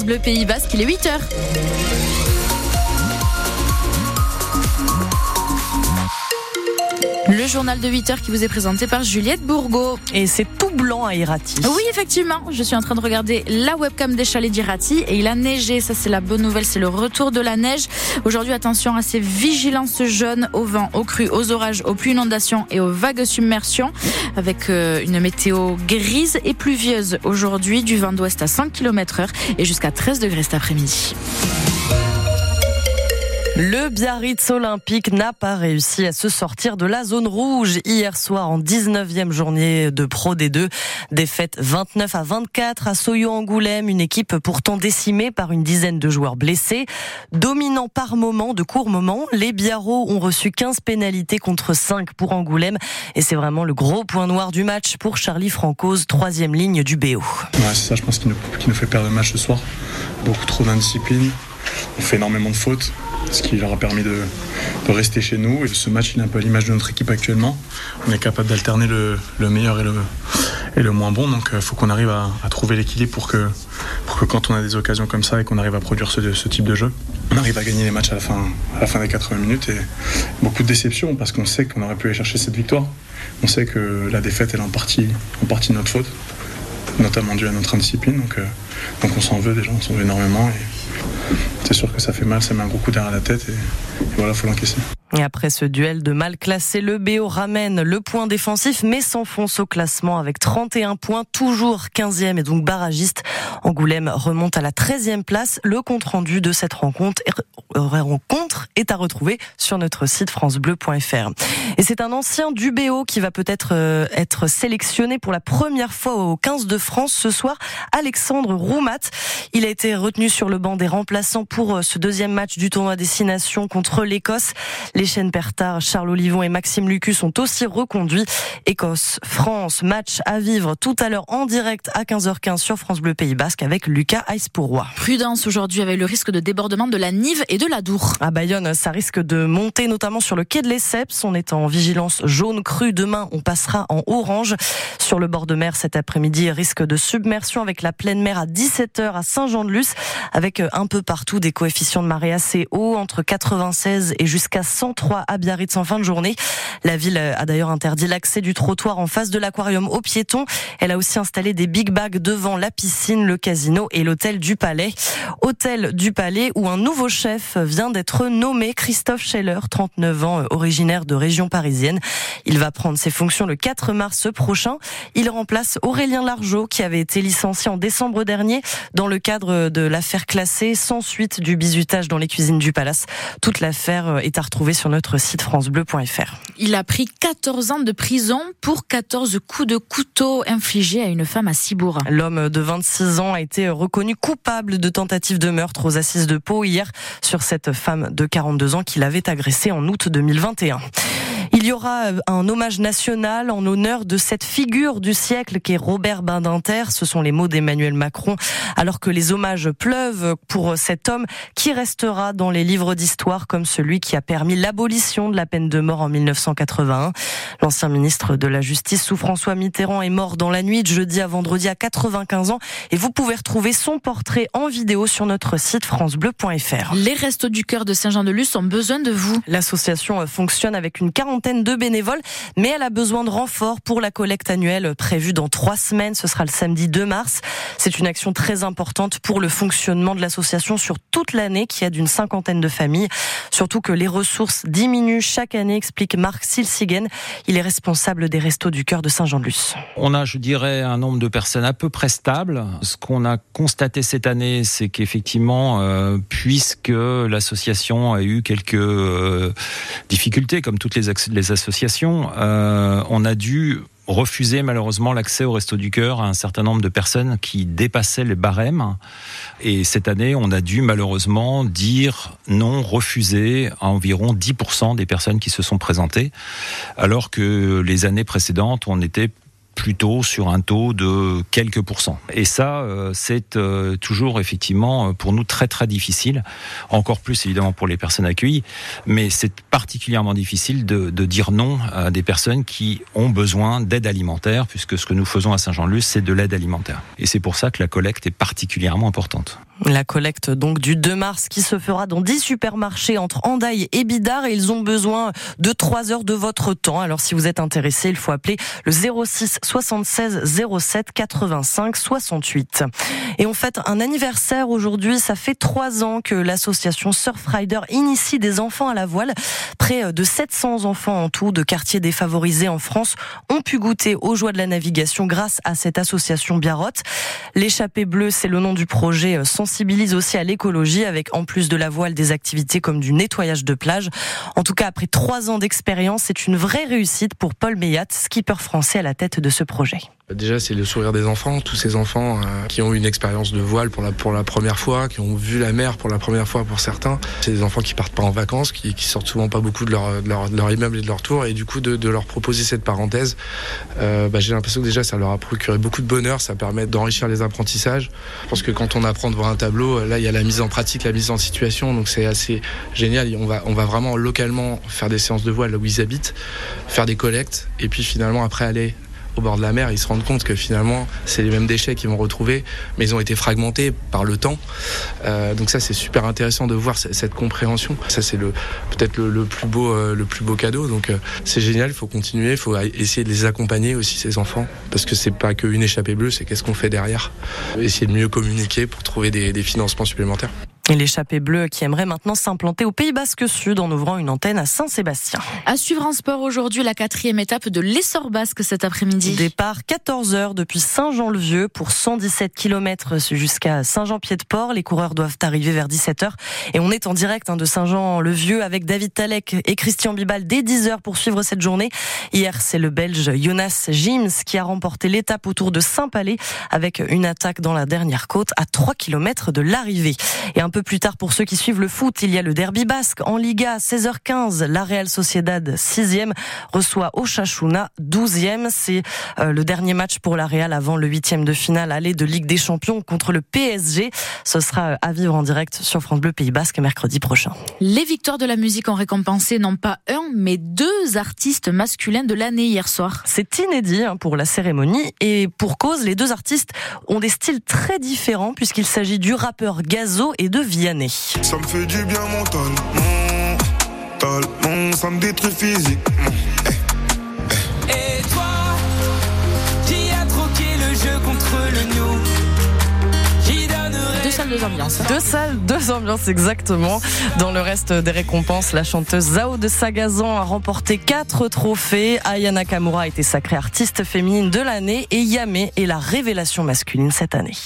France Bleu Pays Basque, il est 8h. Le journal de 8 heures qui vous est présenté par Juliette Bourgo. Et c'est tout blanc à Irati. Oui, effectivement. Je suis en train de regarder la webcam des chalets d'Irati et il a neigé. Ça, c'est la bonne nouvelle. C'est le retour de la neige. Aujourd'hui, attention à ces vigilances jaunes au vent, aux crues, aux orages, aux pluies inondations et aux vagues submersions avec euh, une météo grise et pluvieuse aujourd'hui du vent d'ouest à 100 km heure et jusqu'à 13 degrés cet après-midi. Le Biarritz Olympique n'a pas réussi à se sortir de la zone rouge hier soir en 19e journée de Pro D2. Défaite 29 à 24 à Soyo-Angoulême, une équipe pourtant décimée par une dizaine de joueurs blessés. Dominant par moments, de courts moments, les Biarros ont reçu 15 pénalités contre 5 pour Angoulême. Et c'est vraiment le gros point noir du match pour Charlie Francoz, troisième ligne du BO. Ouais, c'est ça, je pense, qui nous, qui nous fait perdre le match ce soir. Beaucoup trop d'indiscipline. On fait énormément de fautes ce qui leur a permis de, rester chez nous. Et ce match, il est un peu à l'image de notre équipe actuellement. On est capable d'alterner le, le, meilleur et le, moins bon. Donc il euh, faut qu'on arrive à, trouver l'équilibre pour que, pour que quand on a des occasions comme ça et qu'on arrive à produire ce, type de jeu, on arrive à gagner les matchs à la fin, des 80 minutes. Et beaucoup de déception parce qu'on sait qu'on aurait pu aller chercher cette victoire. On sait que la défaite, est en partie, en partie de notre faute, notamment due à notre indiscipline. Donc, euh, donc on s'en veut déjà, on s'en veut énormément. C'est sûr que ça fait mal, ça met un gros coup derrière la tête et, voilà, faut l'encaisser. Et après ce duel de mal classé, le BO ramène le point défensif mais s'enfonce au classement avec 31 points, toujours 15e et donc barragiste. Angoulême remonte à la 13e place. Le compte-rendu de cette rencontre, rencontre est à retrouver sur notre site francebleu.fr. Et c'est un ancien du BO qui va peut-être être sélectionné pour la première fois au 15 de France ce soir, Alexandre Roumat. Il a été retenu sur le banc des remplaçants pour ce deuxième match du tournoi Destination contre l'Écosse. Les chaînes Pertard, Charles Olivon et Maxime Lucu sont aussi reconduits. Écosse, France, match à vivre tout à l'heure en direct à 15h15 sur France Bleu Pays Basque avec Lucas Aispourois. Prudence aujourd'hui avec le risque de débordement de la Nive et de la Dour. À Bayonne, ça risque de monter notamment sur le quai de l'Esseps. On est en vigilance jaune crue. Demain, on passera en orange. Sur le bord de mer cet après-midi, risque de submersion avec la pleine mer à 17h à Saint-Jean-de-Luz avec un peu partout des coefficients de marée assez hauts entre 96 et jusqu'à 100 103 à Biarritz en fin de journée. La ville a d'ailleurs interdit l'accès du trottoir en face de l'aquarium aux piétons. Elle a aussi installé des big bags devant la piscine, le casino et l'hôtel du Palais. Hôtel du Palais où un nouveau chef vient d'être nommé, Christophe Scheller, 39 ans, originaire de région parisienne. Il va prendre ses fonctions le 4 mars prochain. Il remplace Aurélien Largeau qui avait été licencié en décembre dernier dans le cadre de l'affaire classée sans suite du bizutage dans les cuisines du palace. Toute l'affaire est à retrouver sur notre site francebleu.fr. Il a pris 14 ans de prison pour 14 coups de couteau infligés à une femme à Cibourg. L'homme de 26 ans a été reconnu coupable de tentative de meurtre aux assises de Pau hier sur cette femme de 42 ans qu'il avait agressée en août 2021. Il y aura un hommage national en honneur de cette figure du siècle qui est Robert Badinter. Ce sont les mots d'Emmanuel Macron. Alors que les hommages pleuvent pour cet homme qui restera dans les livres d'histoire comme celui qui a permis l'abolition de la peine de mort en 1981. L'ancien ministre de la Justice sous François Mitterrand est mort dans la nuit de jeudi à vendredi à 95 ans et vous pouvez retrouver son portrait en vidéo sur notre site francebleu.fr. Les Restos du Cœur de Saint-Jean-de-Luz ont besoin de vous. L'association fonctionne avec une quarantaine de bénévoles, mais elle a besoin de renforts pour la collecte annuelle prévue dans trois semaines. Ce sera le samedi 2 mars. C'est une action très importante pour le fonctionnement de l'association sur toute l'année qui aide une cinquantaine de familles. Surtout que les ressources diminuent chaque année, explique Marc Silsigen. Il est responsable des Restos du Cœur de Saint-Jean-de-Luz. On a, je dirais, un nombre de personnes à peu près stable. Ce qu'on a constaté cette année, c'est qu'effectivement, euh, puisque l'association a eu quelques euh, difficultés, comme toutes les, associations, euh, on a dû refuser malheureusement l'accès au Resto du Cœur à un certain nombre de personnes qui dépassaient les barèmes. Et cette année, on a dû malheureusement dire non, refuser à environ 10% des personnes qui se sont présentées, alors que les années précédentes, on était plutôt sur un taux de quelques pourcents. Et ça, euh, c'est euh, toujours effectivement pour nous très très difficile, encore plus évidemment pour les personnes accueillies, mais c'est particulièrement difficile de, dire non à des personnes qui ont besoin d'aide alimentaire, puisque ce que nous faisons à Saint-Jean-Luz, c'est de l'aide alimentaire. Et c'est pour ça que la collecte est particulièrement importante. La collecte donc du 2 mars qui se fera dans 10 supermarchés entre Andaille et Bidart et ils ont besoin de 3 heures de votre temps. Alors si vous êtes intéressé, il faut appeler le 06 76 07 85 68. Et on fête un anniversaire aujourd'hui. Ça fait 3 ans que l'association Surfrider initie des enfants à la voile. Près de 700 enfants en tout de quartiers défavorisés en France ont pu goûter aux joies de la navigation grâce à cette association Biarrotte. L'échappée bleue, c'est le nom du projet sensibilise aussi à l'écologie avec en plus de la voile des activités comme du nettoyage de plage. En tout cas, après trois ans d'expérience, c'est une vraie réussite pour Paul Meyat, skipper français à la tête de ce projet. Déjà, c'est le sourire des enfants, tous ces enfants euh, qui ont une expérience de voile pour la, première fois, qui ont vu la mer pour la première fois pour certains. C'est des enfants qui partent pas en vacances, qui, sortent souvent pas beaucoup de leur, immeuble et de leur tour. Et du coup, de, leur proposer cette parenthèse, euh, bah, j'ai l'impression que déjà, ça leur a procuré beaucoup de bonheur, ça permet d'enrichir les apprentissages. Parce que quand on apprend devant un tableau, là, il y a la mise en pratique, la mise en situation, donc c'est assez génial. On va, on va vraiment localement faire des séances de voile là où ils habitent, faire des collectes, et puis finalement, après, aller au bord de la mer, ils se rendent compte que finalement, c'est les mêmes déchets qu'ils vont retrouver, mais ils ont été fragmentés par le temps. Euh, donc ça, c'est super intéressant de voir cette compréhension. Ça, c'est le peut-être le, plus beau, euh, le plus beau cadeau. Donc euh, c'est génial. Il faut continuer. Il faut essayer de les accompagner aussi ces enfants, parce que c'est pas qu'une échappée bleue, c'est qu'est-ce qu'on fait derrière. Essayer de mieux communiquer pour trouver des, des financements supplémentaires. Et l'échappée bleue qui aimerait maintenant s'implanter au Pays Basque Sud en ouvrant une antenne à Saint-Sébastien. À suivre en sport aujourd'hui, la quatrième étape de l'essor basque cet après-midi. Départ 14h depuis Saint-Jean-le-Vieux pour 117 km jusqu'à Saint-Jean-Pied-de-Port. Les coureurs doivent arriver vers 17h. Et on est en direct hein, de Saint-Jean-le-Vieux avec David Talek et Christian Bibal dès 10h pour suivre cette journée. Hier, c'est le Belge Jonas Jims qui a remporté l'étape autour de Saint-Palais avec une attaque dans la dernière côte à 3 km de l'arrivée. Et un peu plus tard, pour ceux qui suivent le foot, il y a le derby basque en Liga, 16h15. La Real Sociedad, 6e, reçoit Ochachuna, 12e. C'est euh, le dernier match pour la Real avant le huitième de finale aller de Ligue des Champions contre le PSG. Ce sera euh, à vivre en direct sur France Bleu Pays Basque mercredi prochain. Les victoires de la musique ont récompensé non pas un, mais deux artistes masculins de l'année hier soir. C'est inédit hein, pour la cérémonie et pour cause, les deux artistes ont des styles très différents puisqu'il s'agit du rappeur Gazo et de Vianney. Ça me fait du bien mentalement, ça me détruit physiquement. Et toi, qui a troqué le jeu contre le nous deux salles, deux ambiances. Deux salles, deux ambiances exactement. Dans le reste des récompenses, la chanteuse Zao de Sagazan a remporté quatre trophées. Aya Nakamura a été sacrée artiste féminine de l'année et Yame est la révélation masculine cette année.